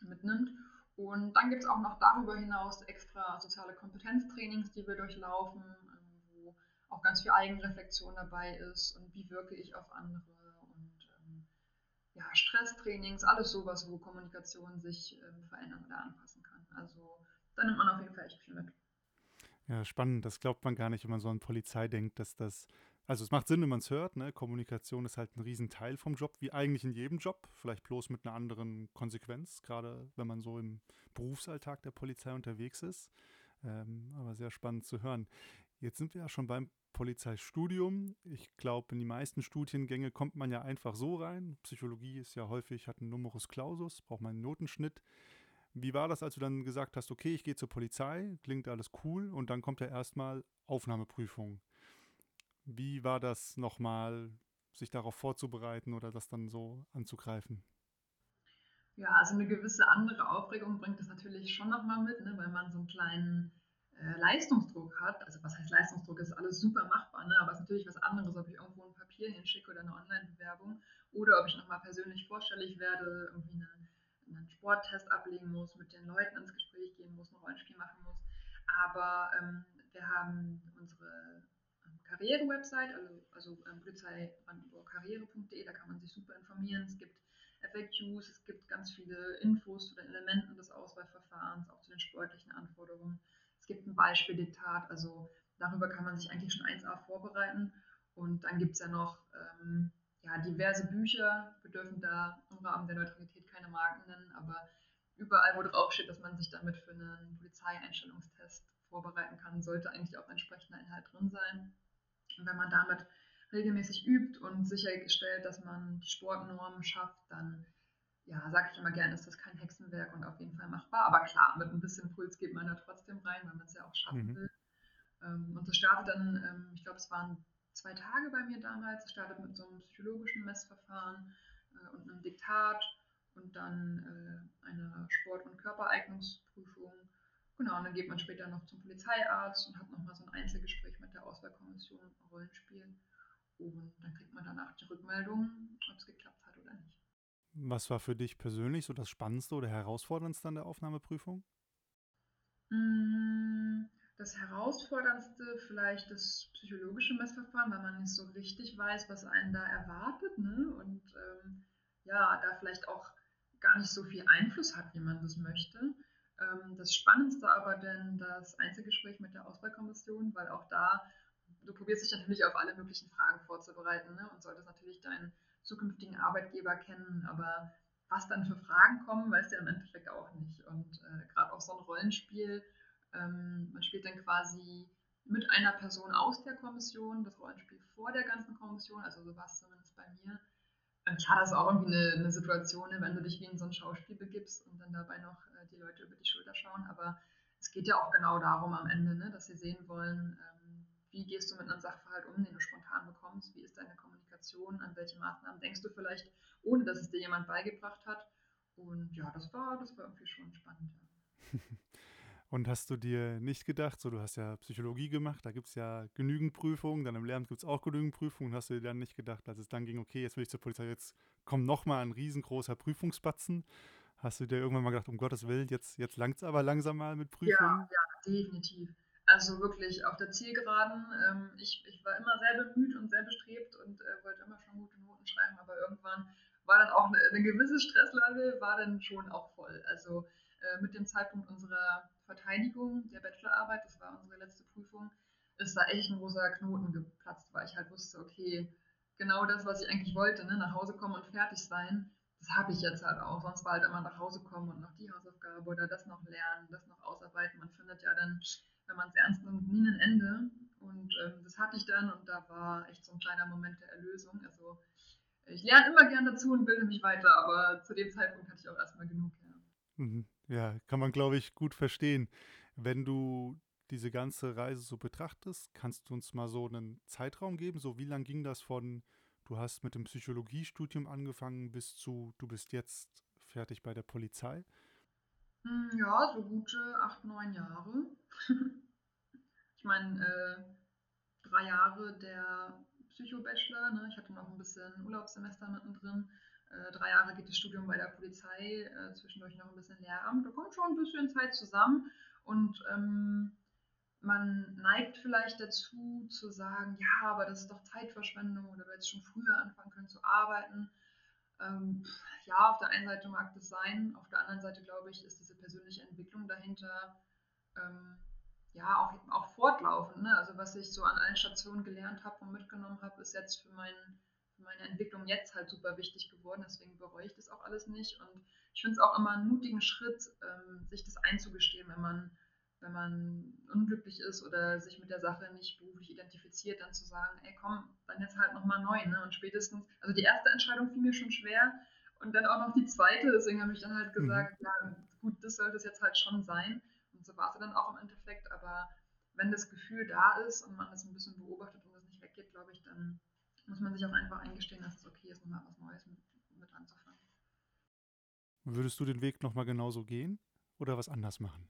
mitnimmt. Und dann gibt es auch noch darüber hinaus extra soziale Kompetenztrainings, die wir durchlaufen, ähm, wo auch ganz viel Eigenreflexion dabei ist und wie wirke ich auf andere ja, Stresstrainings, alles sowas, wo Kommunikation sich ähm, verändern oder anpassen kann. Also da nimmt man auf jeden Fall echt viel mit. Ja, spannend. Das glaubt man gar nicht, wenn man so an Polizei denkt, dass das also es macht Sinn, wenn man es hört. Ne? Kommunikation ist halt ein Riesenteil vom Job, wie eigentlich in jedem Job, vielleicht bloß mit einer anderen Konsequenz, gerade wenn man so im Berufsalltag der Polizei unterwegs ist. Ähm, aber sehr spannend zu hören. Jetzt sind wir ja schon beim Polizeistudium. Ich glaube, in die meisten Studiengänge kommt man ja einfach so rein. Psychologie ist ja häufig, hat einen Numerus Clausus, braucht man einen Notenschnitt. Wie war das, als du dann gesagt hast, okay, ich gehe zur Polizei, klingt alles cool und dann kommt ja erstmal Aufnahmeprüfung. Wie war das nochmal, sich darauf vorzubereiten oder das dann so anzugreifen? Ja, also eine gewisse andere Aufregung bringt es natürlich schon nochmal mit, ne, weil man so einen kleinen äh, Leistungsdruck hat. Also was heißt Leistungsdruck? Ist alles super machbar, ne? aber es ist natürlich was anderes, ob ich irgendwo ein Papier hinschicke oder eine Online-Bewerbung oder ob ich nochmal persönlich vorstellig werde, irgendwie einen, einen, Sporttest ablegen muss, mit den Leuten ins Gespräch gehen muss, ein Rollenspiel machen muss. Aber ähm, wir haben unsere Karriere-Website, also, also ähm, polizeibrandenburgkarriere.de, da kann man sich super informieren. Es gibt FAQs, es gibt ganz viele Infos zu den Elementen des Auswahlverfahrens, auch zu den sportlichen Anforderungen. Es gibt ein Beispieldiktat, also darüber kann man sich eigentlich schon 1a vorbereiten. Und dann gibt es ja noch ähm, ja, diverse Bücher. Wir dürfen da im Rahmen der Neutralität keine Marken nennen, aber überall, wo drauf steht, dass man sich damit für einen Polizeieinstellungstest vorbereiten kann, sollte eigentlich auch entsprechender Inhalt drin sein. Und wenn man damit regelmäßig übt und sichergestellt, dass man die Sportnormen schafft, dann ja, sage ich immer gerne, ist das kein Hexenwerk und auf jeden Fall machbar. Aber klar, mit ein bisschen Puls geht man da trotzdem rein, weil man es ja auch schaffen mhm. will. Ähm, und das startet dann, ähm, ich glaube, es waren zwei Tage bei mir damals. Es startet mit so einem psychologischen Messverfahren äh, und einem Diktat und dann äh, einer Sport- und Körpereignungsprüfung Genau, und dann geht man später noch zum Polizeiarzt und hat nochmal so ein Einzelgespräch mit der Auswahlkommission Rollenspiel. Und dann kriegt man danach die Rückmeldung, ob es geklappt hat. Was war für dich persönlich so das Spannendste oder Herausforderndste an der Aufnahmeprüfung? Mm, das Herausforderndste vielleicht das psychologische Messverfahren, weil man nicht so richtig weiß, was einen da erwartet. Ne? Und ähm, ja, da vielleicht auch gar nicht so viel Einfluss hat, wie man das möchte. Ähm, das Spannendste aber denn das Einzelgespräch mit der Auswahlkommission, weil auch da, du probierst dich natürlich auf alle möglichen Fragen vorzubereiten ne? und solltest natürlich deinen zukünftigen Arbeitgeber kennen, aber was dann für Fragen kommen, weißt du ja im Endeffekt auch nicht. Und äh, gerade auch so ein Rollenspiel, ähm, man spielt dann quasi mit einer Person aus der Kommission, das Rollenspiel vor der ganzen Kommission, also so war es zumindest bei mir. Und klar, das ist auch irgendwie eine, eine Situation, ne, wenn du dich wie in so ein Schauspiel begibst und dann dabei noch äh, die Leute über die Schulter schauen. Aber es geht ja auch genau darum am Ende, ne, dass sie sehen wollen, ähm, wie gehst du mit einem Sachverhalt um, den du spontan bekommst, wie ist deine Kommunikation, an welche Maßnahmen denkst du vielleicht, ohne dass es dir jemand beigebracht hat. Und ja, das war, das war irgendwie schon spannend. Ja. Und hast du dir nicht gedacht, so du hast ja Psychologie gemacht, da gibt es ja genügend Prüfungen, dann im Lehramt gibt es auch genügend Prüfungen, hast du dir dann nicht gedacht, als es dann ging, okay, jetzt will ich zur Polizei, jetzt kommt nochmal ein riesengroßer Prüfungsbatzen. Hast du dir irgendwann mal gedacht, um Gottes Willen, jetzt, jetzt langt es aber langsam mal mit Prüfungen? Ja, ja, definitiv. Also wirklich auf der Zielgeraden. Ähm, ich, ich war immer sehr bemüht und sehr bestrebt und äh, wollte immer schon gute Noten schreiben, aber irgendwann war dann auch eine, eine gewisse Stresslage, war dann schon auch voll. Also äh, mit dem Zeitpunkt unserer Verteidigung der Bachelorarbeit, das war unsere letzte Prüfung, ist da echt ein großer Knoten geplatzt, weil ich halt wusste, okay, genau das, was ich eigentlich wollte, ne, nach Hause kommen und fertig sein, das habe ich jetzt halt auch. Sonst war halt immer nach Hause kommen und noch die Hausaufgabe oder das noch lernen, das noch ausarbeiten. Man findet ja dann, wenn man es ernst nimmt, nie ein Ende. Und ähm, das hatte ich dann und da war echt so ein kleiner Moment der Erlösung. Also ich lerne immer gern dazu und bilde mich weiter, aber zu dem Zeitpunkt hatte ich auch erstmal genug. Ja. Mhm. Ja, kann man, glaube ich, gut verstehen. Wenn du diese ganze Reise so betrachtest, kannst du uns mal so einen Zeitraum geben? So, wie lang ging das von, du hast mit dem Psychologiestudium angefangen bis zu, du bist jetzt fertig bei der Polizei? Hm, ja, so gute acht, neun Jahre. ich meine, äh, drei Jahre der Psycho-Bachelor, ne? ich hatte noch ein bisschen Urlaubssemester mittendrin. Äh, drei Jahre geht das Studium bei der Polizei, äh, zwischendurch noch ein bisschen Lehramt. Da kommt schon ein bisschen Zeit zusammen und ähm, man neigt vielleicht dazu zu sagen, ja, aber das ist doch Zeitverschwendung oder du hättest schon früher anfangen können zu arbeiten. Ähm, ja, auf der einen Seite mag das sein, auf der anderen Seite glaube ich, ist diese persönliche Entwicklung dahinter ähm, ja auch, auch fortlaufend. Ne? Also was ich so an allen Stationen gelernt habe und mitgenommen habe, ist jetzt für, mein, für meine Entwicklung jetzt halt super wichtig geworden. Deswegen bereue ich das auch alles nicht. Und ich finde es auch immer einen mutigen Schritt, ähm, sich das einzugestehen, wenn man wenn man unglücklich ist oder sich mit der Sache nicht beruflich identifiziert, dann zu sagen, ey komm, dann jetzt halt nochmal neu. Ne? Und spätestens, also die erste Entscheidung fiel mir schon schwer und dann auch noch die zweite, deswegen habe ich dann halt mhm. gesagt, mhm. ja gut, das sollte es jetzt halt schon sein. Und so war es dann auch im Endeffekt, aber wenn das Gefühl da ist und man das ein bisschen beobachtet und das nicht weggeht, glaube ich, dann muss man sich auch einfach eingestehen, dass es okay ist, nochmal was Neues mit, mit anzufangen. Würdest du den Weg nochmal genauso gehen oder was anders machen?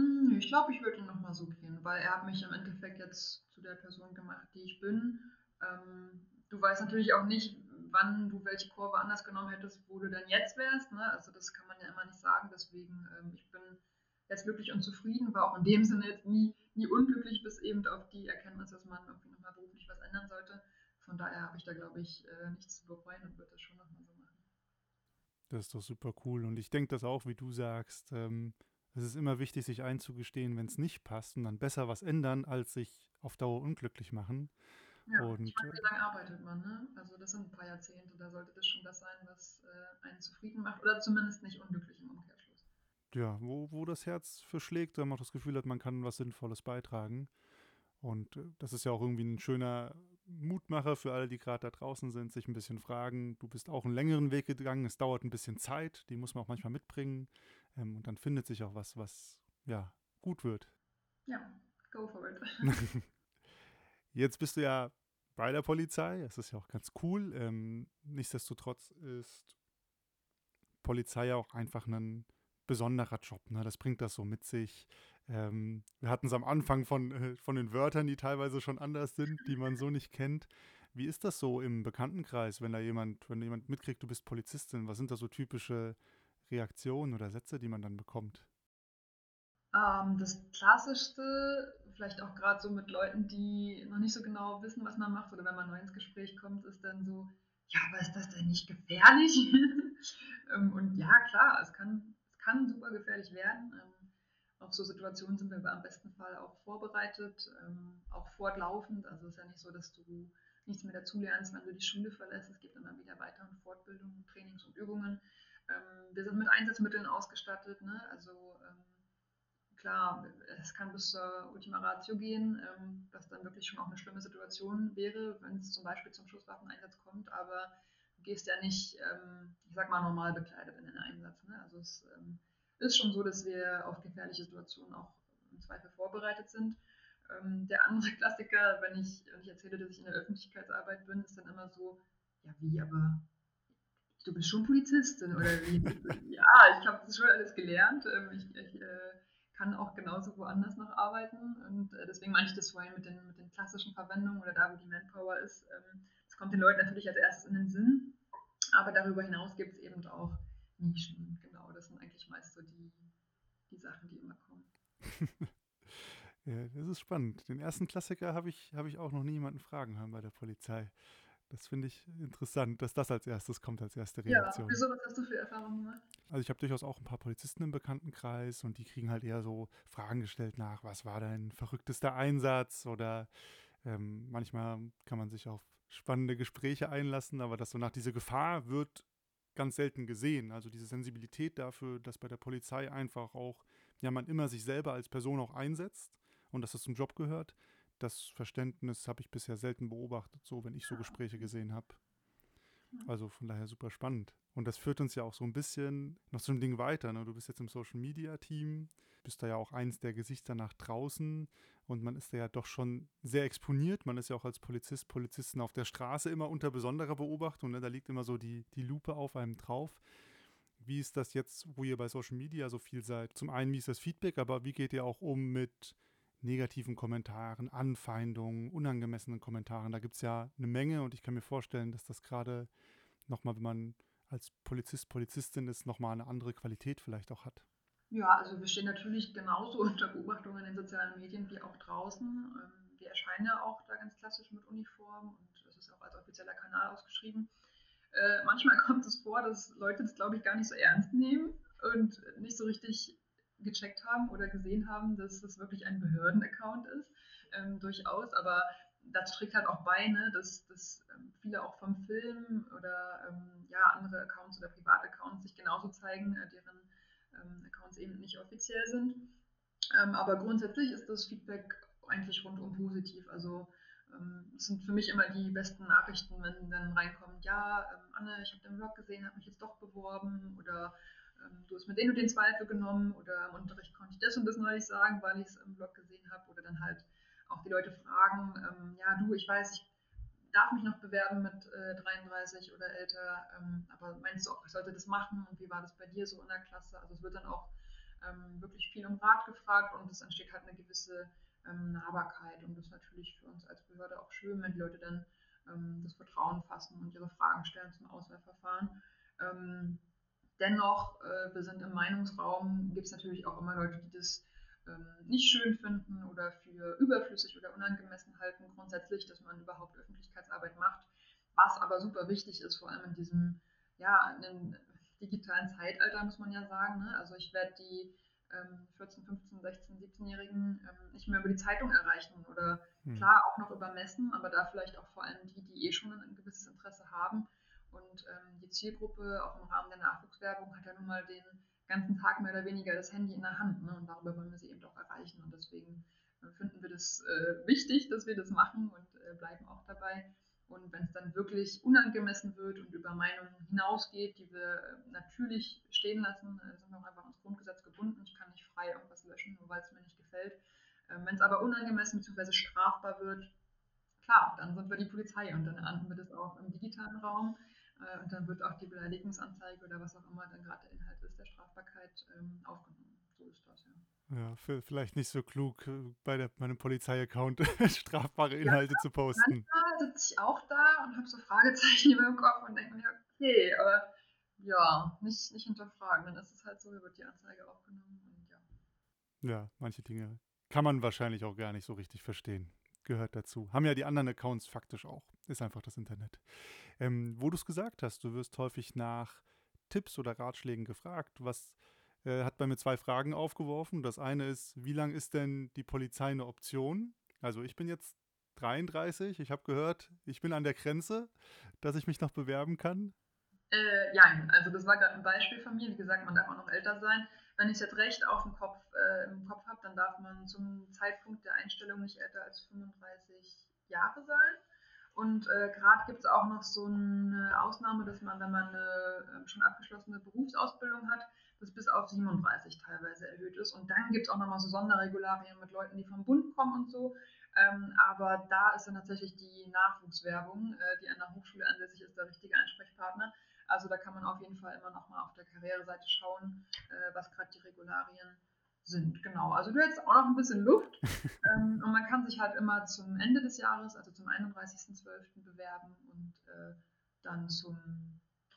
Hm, ich glaube, ich würde nochmal so gehen, weil er hat mich im Endeffekt jetzt zu der Person gemacht, die ich bin. Ähm, du weißt natürlich auch nicht, wann du welche Kurve anders genommen hättest, wo du dann jetzt wärst. Ne? Also das kann man ja immer nicht sagen. Deswegen, ähm, ich bin jetzt glücklich und zufrieden, war auch in dem Sinne jetzt nie, nie unglücklich, bis eben auf die Erkenntnis, dass man irgendwie nochmal beruflich was ändern sollte. Von daher habe ich da, glaube ich, äh, nichts zu bereuen und würde das schon nochmal so machen. Das ist doch super cool. Und ich denke das auch, wie du sagst. Ähm, es ist immer wichtig, sich einzugestehen, wenn es nicht passt und dann besser was ändern, als sich auf Dauer unglücklich machen. Ja, und, ich meine, wie lange arbeitet man, ne? Also das sind ein paar Jahrzehnte, da sollte das schon das sein, was äh, einen zufrieden macht oder zumindest nicht unglücklich im Umkehrschluss. Ja, wo, wo das Herz verschlägt, wenn man auch das Gefühl hat, man kann was Sinnvolles beitragen. Und äh, das ist ja auch irgendwie ein schöner Mutmacher für alle, die gerade da draußen sind, sich ein bisschen fragen, du bist auch einen längeren Weg gegangen, es dauert ein bisschen Zeit, die muss man auch manchmal mitbringen. Ähm, und dann findet sich auch was, was ja gut wird. Ja, go for it. Jetzt bist du ja bei der Polizei, das ist ja auch ganz cool. Ähm, nichtsdestotrotz ist Polizei ja auch einfach ein besonderer Job. Ne? Das bringt das so mit sich. Ähm, wir hatten es am Anfang von, äh, von den Wörtern, die teilweise schon anders sind, die man so nicht kennt. Wie ist das so im Bekanntenkreis, wenn da jemand, wenn jemand mitkriegt, du bist Polizistin? Was sind da so typische Reaktionen oder Sätze, die man dann bekommt? Ähm, das Klassischste, vielleicht auch gerade so mit Leuten, die noch nicht so genau wissen, was man macht, oder wenn man neu ins Gespräch kommt, ist dann so, ja, aber ist das denn nicht gefährlich? Ähm, und ja, klar, es kann, es kann super gefährlich werden. Ähm, auf so Situationen sind wir am besten Fall auch vorbereitet, ähm, auch fortlaufend. Also es ist ja nicht so, dass du nichts mehr dazulernst, wenn du die Schule verlässt. Es gibt immer wieder weitere Fortbildungen, Trainings und Übungen. Ähm, wir sind mit Einsatzmitteln ausgestattet, ne? also ähm, klar, es kann bis zur Ultima Ratio gehen, ähm, was dann wirklich schon auch eine schlimme Situation wäre, wenn es zum Beispiel zum Schusswaffeneinsatz kommt, aber du gehst ja nicht, ähm, ich sag mal, normal bekleidet in den Einsatz. Ne? Also es ähm, ist schon so, dass wir auf gefährliche Situationen auch im Zweifel vorbereitet sind. Ähm, der andere Klassiker, wenn ich, wenn ich erzähle, dass ich in der Öffentlichkeitsarbeit bin, ist dann immer so, ja wie, aber du bist schon Polizistin oder wie? ja, ich habe das schon alles gelernt. Ähm, ich, ich äh, kann auch genauso woanders noch arbeiten und äh, deswegen meine ich das vorhin mit den, mit den klassischen Verwendungen oder da, wo die Manpower ist. Ähm, das kommt den Leuten natürlich als erstes in den Sinn, aber darüber hinaus gibt es eben auch Nischen. Genau, das sind eigentlich meist so die, die Sachen, die immer kommen. ja, das ist spannend. Den ersten Klassiker habe ich, hab ich auch noch nie jemanden fragen hören bei der Polizei. Das finde ich interessant, dass das als erstes kommt, als erste Reaktion. Ja, wieso, was hast du für Erfahrungen gemacht? Also ich habe durchaus auch ein paar Polizisten im Bekanntenkreis und die kriegen halt eher so Fragen gestellt nach, was war dein verrücktester Einsatz oder ähm, manchmal kann man sich auf spannende Gespräche einlassen, aber das so nach dieser Gefahr wird ganz selten gesehen. Also diese Sensibilität dafür, dass bei der Polizei einfach auch, ja, man immer sich selber als Person auch einsetzt und dass das zum Job gehört, das Verständnis habe ich bisher selten beobachtet, so wenn ich so Gespräche gesehen habe. Also von daher super spannend. Und das führt uns ja auch so ein bisschen noch so ein Ding weiter. Ne? Du bist jetzt im Social Media Team, bist da ja auch eins der Gesichter nach draußen und man ist da ja doch schon sehr exponiert. Man ist ja auch als Polizist, Polizisten auf der Straße immer unter besonderer Beobachtung. Ne? Da liegt immer so die, die Lupe auf einem drauf. Wie ist das jetzt, wo ihr bei Social Media so viel seid? Zum einen, wie ist das Feedback, aber wie geht ihr auch um mit negativen Kommentaren, Anfeindungen, unangemessenen Kommentaren? Da gibt es ja eine Menge und ich kann mir vorstellen, dass das gerade nochmal, wenn man als Polizist, Polizistin ist, nochmal eine andere Qualität vielleicht auch hat. Ja, also wir stehen natürlich genauso unter Beobachtung in den sozialen Medien wie auch draußen. Ähm, wir erscheinen ja auch da ganz klassisch mit Uniform und es ist auch als offizieller Kanal ausgeschrieben. Äh, manchmal kommt es vor, dass Leute das, glaube ich, gar nicht so ernst nehmen und nicht so richtig gecheckt haben oder gesehen haben, dass das wirklich ein Behördenaccount ist. Ähm, durchaus, aber dazu trägt halt auch bei, ne, dass, dass ähm, viele auch vom Film oder ähm, ja, andere Accounts oder Privataccounts sich genauso zeigen, äh, deren ähm, Accounts eben nicht offiziell sind. Ähm, aber grundsätzlich ist das Feedback eigentlich rundum positiv. Also ähm, es sind für mich immer die besten Nachrichten, wenn dann reinkommt, ja, Anne, ich habe den Blog gesehen, habe mich jetzt doch beworben oder ähm, du hast mir den und den Zweifel genommen oder im Unterricht konnte ich das und das neulich sagen, weil ich es im Blog gesehen habe oder dann halt auch die Leute fragen, ähm, ja du, ich weiß, ich darf mich noch bewerben mit äh, 33 oder älter, ähm, aber meinst du auch, ich sollte das machen und wie war das bei dir so in der Klasse? Also es wird dann auch ähm, wirklich viel um Rat gefragt und es entsteht halt eine gewisse ähm, Nahbarkeit und das ist natürlich für uns als Behörde auch schön, wenn die Leute dann ähm, das Vertrauen fassen und ihre Fragen stellen zum Auswahlverfahren. Ähm, dennoch, äh, wir sind im Meinungsraum, gibt es natürlich auch immer Leute, die das ähm, nicht schön finden oder für überflüssig oder unangemessen halten, grundsätzlich, dass man überhaupt Öffentlichkeitsarbeit macht, was aber super wichtig ist, vor allem in diesem ja, in digitalen Zeitalter, muss man ja sagen. Ne? Also ich werde die ähm, 14, 15, 16, 17-Jährigen ähm, nicht mehr über die Zeitung erreichen oder hm. klar auch noch über Messen, aber da vielleicht auch vor allem die, die eh schon ein gewisses Interesse haben. Und ähm, die Zielgruppe auch im Rahmen der Nachwuchswerbung hat ja nun mal den ganzen Tag mehr oder weniger das Handy in der Hand. Ne? Und darüber wollen wir sie eben auch erreichen. Und deswegen äh, finden wir das äh, wichtig, dass wir das machen und äh, bleiben auch dabei. Und wenn es dann wirklich unangemessen wird und über Meinungen hinausgeht, die wir äh, natürlich stehen lassen, äh, sind wir auch einfach ans Grundgesetz gebunden. Ich kann nicht frei irgendwas löschen, nur weil es mir nicht gefällt. Ähm, wenn es aber unangemessen bzw. strafbar wird, klar, dann sind wir die Polizei und dann ernten wir das auch im digitalen Raum. Äh, und dann wird auch die Beleidigungsanzeige oder was auch immer dann gerade der Inhalt ist der Strafbarkeit ähm, aufgenommen. So ist das, ja. Ja, vielleicht nicht so klug, äh, bei, der, meinem Polizei-Account strafbare Inhalte ja, zu posten. Manchmal sitze ich auch da und habe so Fragezeichen über dem Kopf und denke mir, okay, aber ja, nicht, nicht hinterfragen. Dann ist es halt so, wird die Anzeige aufgenommen und ja. Ja, manche Dinge kann man wahrscheinlich auch gar nicht so richtig verstehen. Gehört dazu. Haben ja die anderen Accounts faktisch auch. Ist einfach das Internet. Ähm, wo du es gesagt hast, du wirst häufig nach Tipps oder Ratschlägen gefragt. Was äh, hat bei mir zwei Fragen aufgeworfen. Das eine ist, wie lang ist denn die Polizei eine Option? Also ich bin jetzt 33, ich habe gehört, ich bin an der Grenze, dass ich mich noch bewerben kann. Äh, ja, also das war gerade ein Beispiel von mir. Wie gesagt, man darf auch noch älter sein. Wenn ich jetzt recht auf dem Kopf, äh, im Kopf habe, dann darf man zum Zeitpunkt der Einstellung nicht älter als 35 Jahre sein. Und äh, gerade gibt es auch noch so eine Ausnahme, dass man, wenn man eine äh, schon abgeschlossene Berufsausbildung hat, das bis auf 37 teilweise erhöht ist. Und dann gibt es auch nochmal so Sonderregularien mit Leuten, die vom Bund kommen und so. Ähm, aber da ist dann tatsächlich die Nachwuchswerbung, äh, die an der Hochschule ansässig ist, der richtige Ansprechpartner. Also da kann man auf jeden Fall immer nochmal auf der Karriereseite schauen, äh, was gerade die Regularien sind. Genau, also du hättest auch noch ein bisschen Luft ähm, und man kann sich halt immer zum Ende des Jahres, also zum 31.12. bewerben und äh, dann zum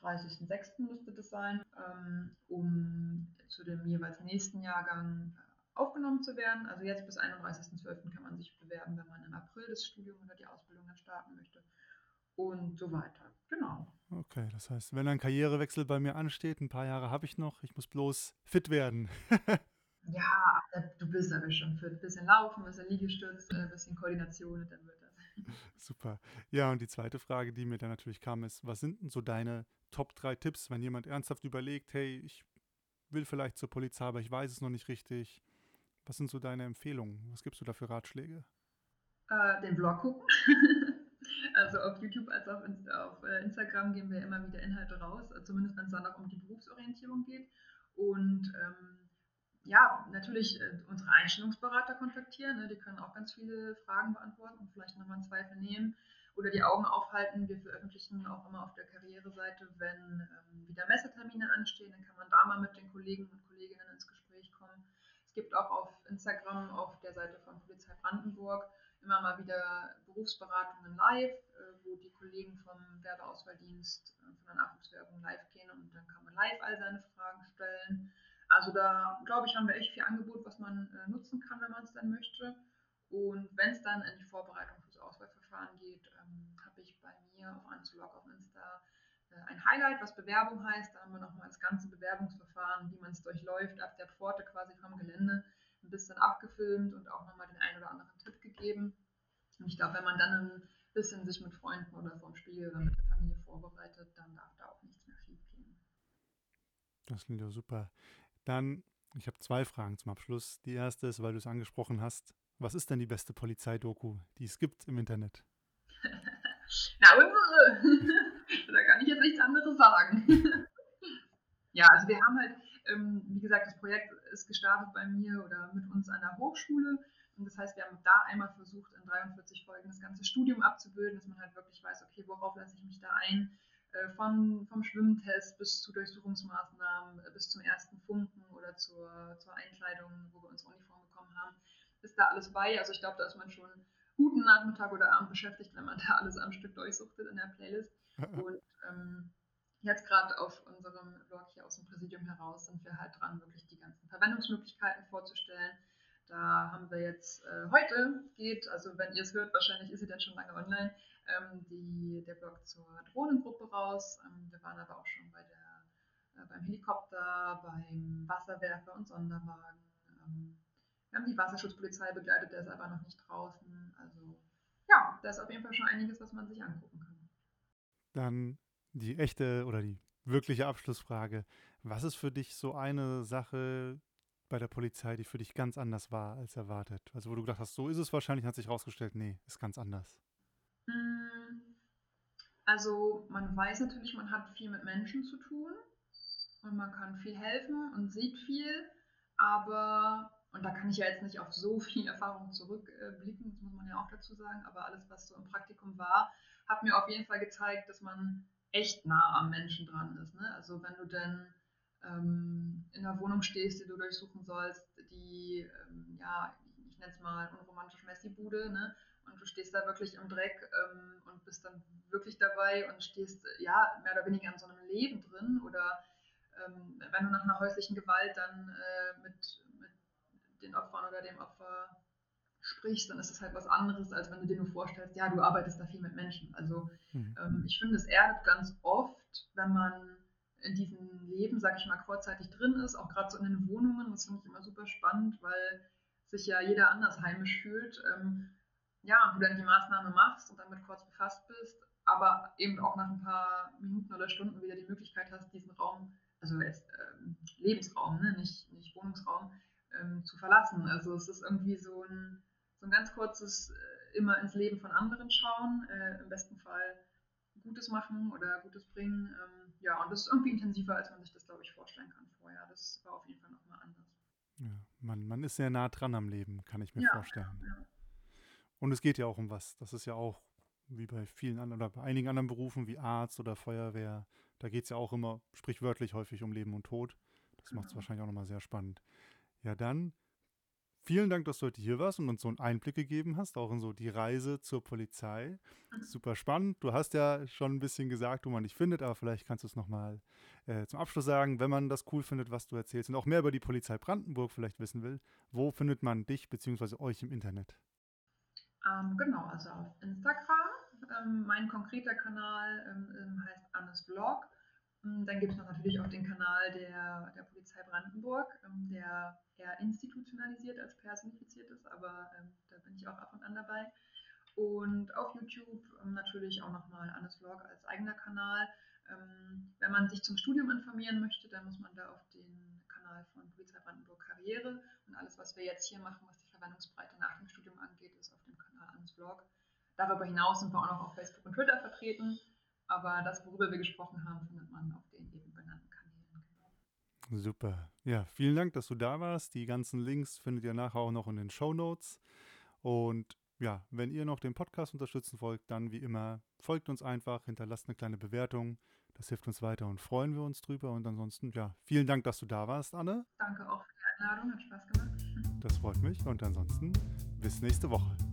30.06. müsste das sein, ähm, um zu dem jeweils nächsten Jahrgang äh, aufgenommen zu werden. Also jetzt bis 31.12. kann man sich bewerben, wenn man im April das Studium oder die Ausbildung dann starten möchte und so weiter. Genau. Okay, das heißt, wenn ein Karrierewechsel bei mir ansteht, ein paar Jahre habe ich noch, ich muss bloß fit werden. Ja, du bist aber schon für ein bisschen Laufen, ein bisschen Liegestütz, ein bisschen Koordination und dann wird das. Super. Ja, und die zweite Frage, die mir dann natürlich kam, ist, was sind denn so deine Top 3 Tipps, wenn jemand ernsthaft überlegt, hey, ich will vielleicht zur Polizei, aber ich weiß es noch nicht richtig. Was sind so deine Empfehlungen? Was gibst du da für Ratschläge? Äh, den Vlog gucken. also auf YouTube als auch auf äh, Instagram geben wir immer wieder Inhalte raus, zumindest wenn es dann auch um die Berufsorientierung geht. Und ähm, ja, natürlich äh, unsere Einstellungsberater kontaktieren. Ne? Die können auch ganz viele Fragen beantworten und vielleicht nochmal einen Zweifel nehmen. oder die Augen aufhalten. Wir veröffentlichen auch immer auf der Karriereseite, wenn ähm, wieder Messetermine anstehen, dann kann man da mal mit den Kollegen und Kolleginnen ins Gespräch kommen. Es gibt auch auf Instagram, auf der Seite von Polizei Brandenburg, immer mal wieder Berufsberatungen live, äh, wo die Kollegen vom Werbeauswahldienst äh, von der Nachwuchswerbung live gehen und dann kann man live all seine Fragen stellen. Also da, glaube ich, haben wir echt viel Angebot, was man äh, nutzen kann, wenn man es dann möchte. Und wenn es dann in die Vorbereitung fürs Auswahlverfahren geht, ähm, habe ich bei mir auf Anzulog auf Insta äh, ein Highlight, was Bewerbung heißt. Da haben wir nochmal das ganze Bewerbungsverfahren, wie man es durchläuft, ab der Pforte quasi vom Gelände, ein bisschen abgefilmt und auch nochmal den einen oder anderen Tipp gegeben. Und ich glaube, wenn man dann ein bisschen sich mit Freunden oder vorm Spiegel oder mit der Familie vorbereitet, dann darf da auch nichts mehr schief gehen. Das klingt ja super. Dann, ich habe zwei Fragen zum Abschluss. Die erste ist, weil du es angesprochen hast, was ist denn die beste Polizeidoku, die es gibt im Internet? Na, unsere! da kann ich jetzt nichts anderes sagen. ja, also wir haben halt, ähm, wie gesagt, das Projekt ist gestartet bei mir oder mit uns an der Hochschule. Und das heißt, wir haben da einmal versucht, in 43 Folgen das ganze Studium abzubilden, dass man halt wirklich weiß, okay, worauf lasse ich mich da ein? Äh, von, vom Schwimmtest bis zu Durchsuchungsmaßnahmen, äh, bis zum ersten Funken oder zur, zur Einkleidung, wo wir unsere Uniform bekommen haben, ist da alles bei. Also ich glaube, da ist man schon guten Nachmittag oder Abend beschäftigt, wenn man da alles am Stück durchsuchtet in der Playlist. Und ähm, jetzt gerade auf unserem Blog hier aus dem Präsidium heraus sind wir halt dran, wirklich die ganzen Verwendungsmöglichkeiten vorzustellen. Da haben wir jetzt äh, heute geht, also wenn ihr es hört, wahrscheinlich ist sie dann schon lange online, ähm, die, der Blog zur Drohnengruppe raus. Ähm, wir waren aber auch schon bei der, äh, beim Helikopter, beim Wasserwerfer und Sonderwagen. Ähm, wir haben die Wasserschutzpolizei begleitet, der ist aber noch nicht draußen. Also ja, da ist auf jeden Fall schon einiges, was man sich angucken kann. Dann die echte oder die wirkliche Abschlussfrage. Was ist für dich so eine Sache bei der Polizei, die für dich ganz anders war als erwartet? Also wo du gedacht hast, so ist es wahrscheinlich, hat sich herausgestellt, nee, ist ganz anders. Mm, also man weiß natürlich, man hat viel mit Menschen zu tun und man kann viel helfen und sieht viel, aber, und da kann ich ja jetzt nicht auf so viel Erfahrung zurückblicken, das muss man ja auch dazu sagen, aber alles, was so im Praktikum war, hat mir auf jeden Fall gezeigt, dass man echt nah am Menschen dran ist. Ne? Also wenn du denn ähm, in einer Wohnung stehst, die du durchsuchen sollst, die, ähm, ja, ich nenne es mal unromantisch Messi-Bude, ne? und du stehst da wirklich im Dreck ähm, und bist dann wirklich dabei und stehst ja mehr oder weniger in so einem Leben drin oder ähm, wenn du nach einer häuslichen Gewalt dann äh, mit, mit den Opfern oder dem Opfer sprichst, dann ist es halt was anderes, als wenn du dir nur vorstellst, ja, du arbeitest da viel mit Menschen. Also mhm. ähm, ich finde, es erdet ganz oft, wenn man in diesem Leben, sag ich mal, kurzzeitig drin ist, auch gerade so in den Wohnungen, das finde ich immer super spannend, weil sich ja jeder anders heimisch fühlt. Ähm, ja, und du dann die Maßnahme machst und damit kurz befasst bist, aber eben auch nach ein paar Minuten oder Stunden wieder die Möglichkeit hast, diesen Raum, also jetzt, ähm, Lebensraum, ne, nicht, nicht Wohnungsraum, ähm, zu verlassen. Also es ist irgendwie so ein, so ein ganz kurzes äh, immer ins Leben von anderen schauen, äh, im besten Fall Gutes machen oder Gutes bringen. Ähm, ja, und das ist irgendwie intensiver, als man sich das, glaube ich, vorstellen kann vorher. Das war auf jeden Fall nochmal anders. Ja, man, man ist sehr nah dran am Leben, kann ich mir ja, vorstellen. Ja. Und es geht ja auch um was. Das ist ja auch wie bei vielen anderen oder bei einigen anderen Berufen wie Arzt oder Feuerwehr. Da geht es ja auch immer sprichwörtlich häufig um Leben und Tod. Das macht es genau. wahrscheinlich auch nochmal sehr spannend. Ja, dann vielen Dank, dass du heute hier warst und uns so einen Einblick gegeben hast, auch in so die Reise zur Polizei. Mhm. Super spannend. Du hast ja schon ein bisschen gesagt, wo man dich findet, aber vielleicht kannst du es nochmal äh, zum Abschluss sagen, wenn man das cool findet, was du erzählst und auch mehr über die Polizei Brandenburg vielleicht wissen will. Wo findet man dich bzw. euch im Internet? Ähm, genau, also auf Instagram. Ähm, mein konkreter Kanal ähm, heißt Annes Vlog. Ähm, dann gibt es noch natürlich auch den Kanal der, der Polizei Brandenburg, ähm, der eher institutionalisiert als personifiziert ist, aber da bin ich auch ab und an dabei. Und auf YouTube natürlich auch nochmal Annes Vlog als eigener Kanal. wenn man sich zum Studium informieren möchte, dann muss man da auf den Kanal von Polizei Brandenburg Karriere und alles, was wir jetzt hier machen, was die Verwendungsbreite nach dem Studium angeht, ist auf dem ans Blog. Darüber hinaus sind wir auch noch auf Facebook und Twitter vertreten. Aber das, worüber wir gesprochen haben, findet man auf den eben benannten Kanälen. Super. Ja, vielen Dank, dass du da warst. Die ganzen Links findet ihr nachher auch noch in den Show Notes. Und ja, wenn ihr noch den Podcast unterstützen wollt, dann wie immer folgt uns einfach, hinterlasst eine kleine Bewertung. Das hilft uns weiter und freuen wir uns drüber. Und ansonsten, ja, vielen Dank, dass du da warst, Anne. Danke auch für die Einladung, hat Spaß gemacht. Das freut mich. Und ansonsten bis nächste Woche.